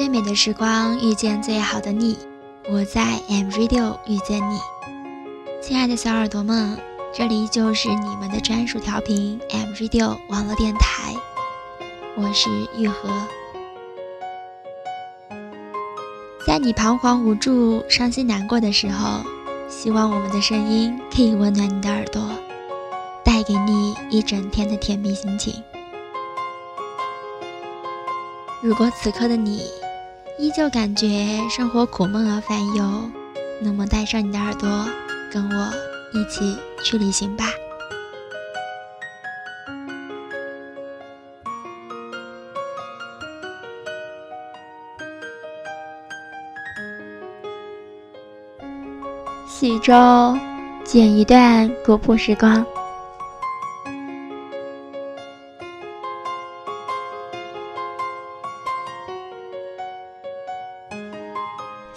最美的时光遇见最好的你，我在 M Radio 遇见你，亲爱的小耳朵们，这里就是你们的专属调频 M Radio 网络电台，我是玉和。在你彷徨无助、伤心难过的时候，希望我们的声音可以温暖你的耳朵，带给你一整天的甜蜜心情。如果此刻的你依旧感觉生活苦闷而烦忧，那么带上你的耳朵，跟我一起去旅行吧。喜洲，剪一段古朴时光。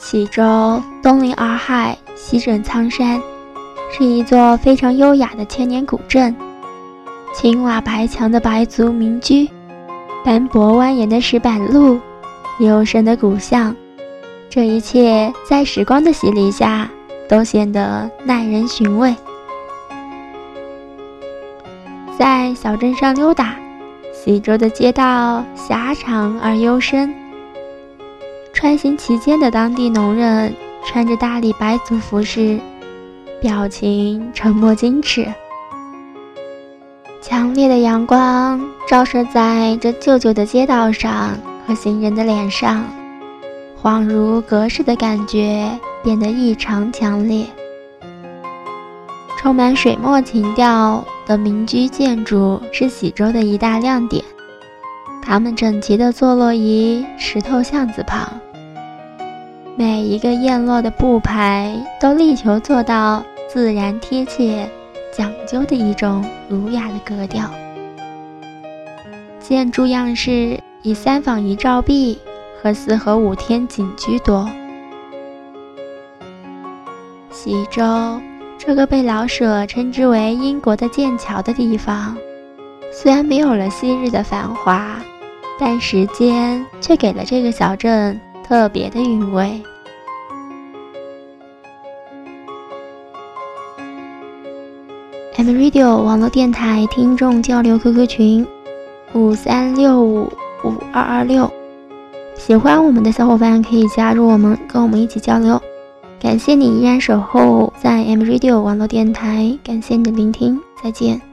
喜洲东临洱海，西枕苍山，是一座非常优雅的千年古镇。青瓦白墙的白族民居，斑驳蜿蜒的石板路，幽深的古巷，这一切在时光的洗礼下，都显得耐人寻味。在小镇上溜达，喜洲的街道狭长而幽深。穿行其间的当地农人穿着大理白族服饰，表情沉默矜持。强烈的阳光照射在这旧旧的街道上和行人的脸上，恍如隔世的感觉变得异常强烈。充满水墨情调的民居建筑是喜洲的一大亮点，它们整齐地坐落于石头巷子旁。每一个院落的布排都力求做到自然贴切、讲究的一种儒雅的格调。建筑样式以三坊一照壁和四合五天井居多。西周这个被老舍称之为英国的剑桥的地方，虽然没有了昔日的繁华，但时间却给了这个小镇。特别的韵味。M Radio 网络电台听众交流 QQ 群：五三六五五二二六，喜欢我们的小伙伴可以加入我们，跟我们一起交流。感谢你依然守候在 M Radio 网络电台，感谢你的聆听，再见。